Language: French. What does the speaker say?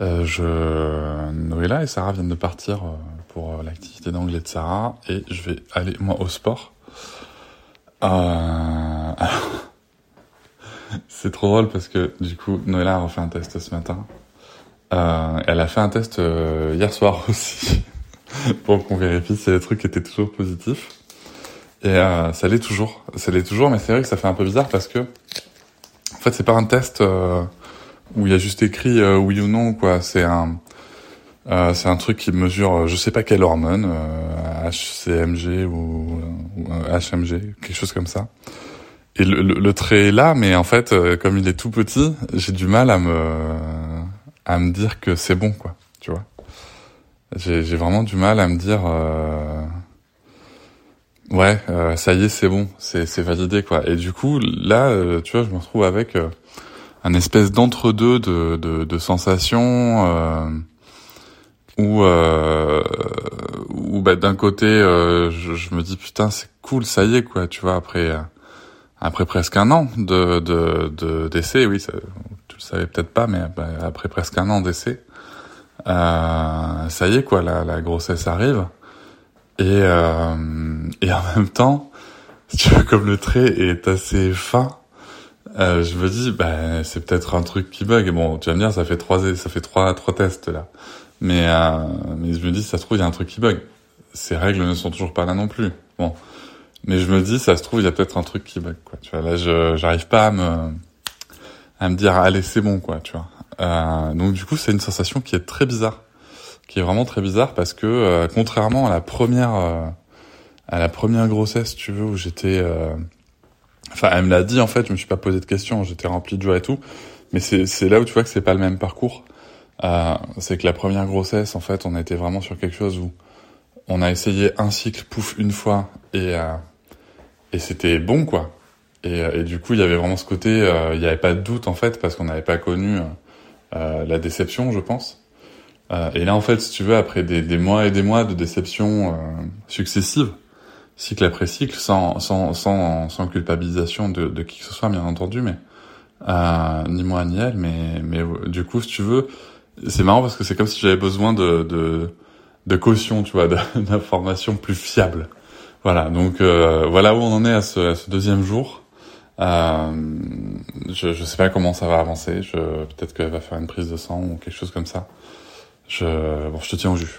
Euh, je... Noëlla et Sarah viennent de partir euh, pour l'activité d'anglais de Sarah et je vais aller moi au sport. C'est trop drôle parce que du coup Noëlla a refait un test ce matin. elle a fait un test hier soir aussi pour qu'on vérifie si les trucs étaient toujours positifs. Et euh, ça l'est toujours, ça l'est toujours, mais c'est vrai que ça fait un peu bizarre parce que, en fait, c'est pas un test euh, où il y a juste écrit euh, oui ou non, quoi. C'est un, euh, c'est un truc qui mesure, je sais pas quelle hormone, HCMG ou, ou, HMG, quelque chose comme ça. Et le, le, le, trait est là, mais en fait, comme il est tout petit, j'ai du mal à me, à me dire que c'est bon, quoi. Tu vois. J'ai, vraiment du mal à me dire. Ouais, euh, ça y est, c'est bon, c'est c'est validé quoi. Et du coup, là, euh, tu vois, je me retrouve avec euh, un espèce d'entre-deux de, de, de sensations euh, où où bah, d'un côté, je, je, me dis putain, c'est cool, ça y est quoi, tu vois, après après presque un an de de d'essai, oui, ça, tu le savais peut-être pas, mais bah, après presque un an d'essai, ça y est quoi, la, la grossesse arrive. Et, euh, et en même temps, tu vois, comme le trait est assez fin, euh, je me dis, bah, c'est peut-être un truc qui bug. Bon, tu vas me dire, ça fait trois, ça fait trois, trois tests là. Mais, euh, mais je me dis, ça se trouve, il y a un truc qui bug. Ces règles ne sont toujours pas là non plus. Bon, mais je me dis, ça se trouve, il y a peut-être un truc qui bug. Quoi. Tu vois, là, je, j'arrive pas à me, à me dire, allez, c'est bon, quoi. Tu vois. Euh, donc du coup, c'est une sensation qui est très bizarre qui est vraiment très bizarre parce que euh, contrairement à la première euh, à la première grossesse, tu veux, où j'étais euh, enfin elle me l'a dit en fait, je me suis pas posé de questions, j'étais rempli de joie et tout, mais c'est là où tu vois que c'est pas le même parcours. c'est que la première grossesse, en fait, on était vraiment sur quelque chose où on a essayé un cycle, pouf, une fois, et et c'était bon quoi. Et, et, du coup, il y avait vraiment ce côté, il n'y avait pas de doute en fait, parce qu'on n'avait pas connu la déception, je pense. Euh, et là, en fait, si tu veux, après des, des mois et des mois de déceptions euh, successives, cycle après cycle, sans, sans, sans, sans culpabilisation de, de qui que ce soit, bien entendu, mais euh, ni moi ni elle, mais, mais du coup, si tu veux, c'est marrant parce que c'est comme si j'avais besoin de, de, de caution, tu vois, d'informations plus fiables. Voilà, donc euh, voilà où on en est à ce, à ce deuxième jour. Euh, je je sais pas comment ça va avancer. Je peut-être qu'elle va faire une prise de sang ou quelque chose comme ça. Je, bon, je te tiens au jus.